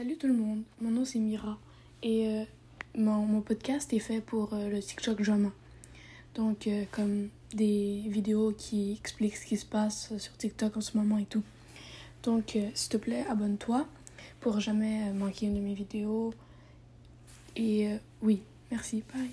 Salut tout le monde, mon nom c'est Mira et euh, mon, mon podcast est fait pour euh, le TikTok Jama. Donc euh, comme des vidéos qui expliquent ce qui se passe sur TikTok en ce moment et tout. Donc s'il te plaît, abonne-toi pour jamais manquer une de mes vidéos. Et oui, merci, bye.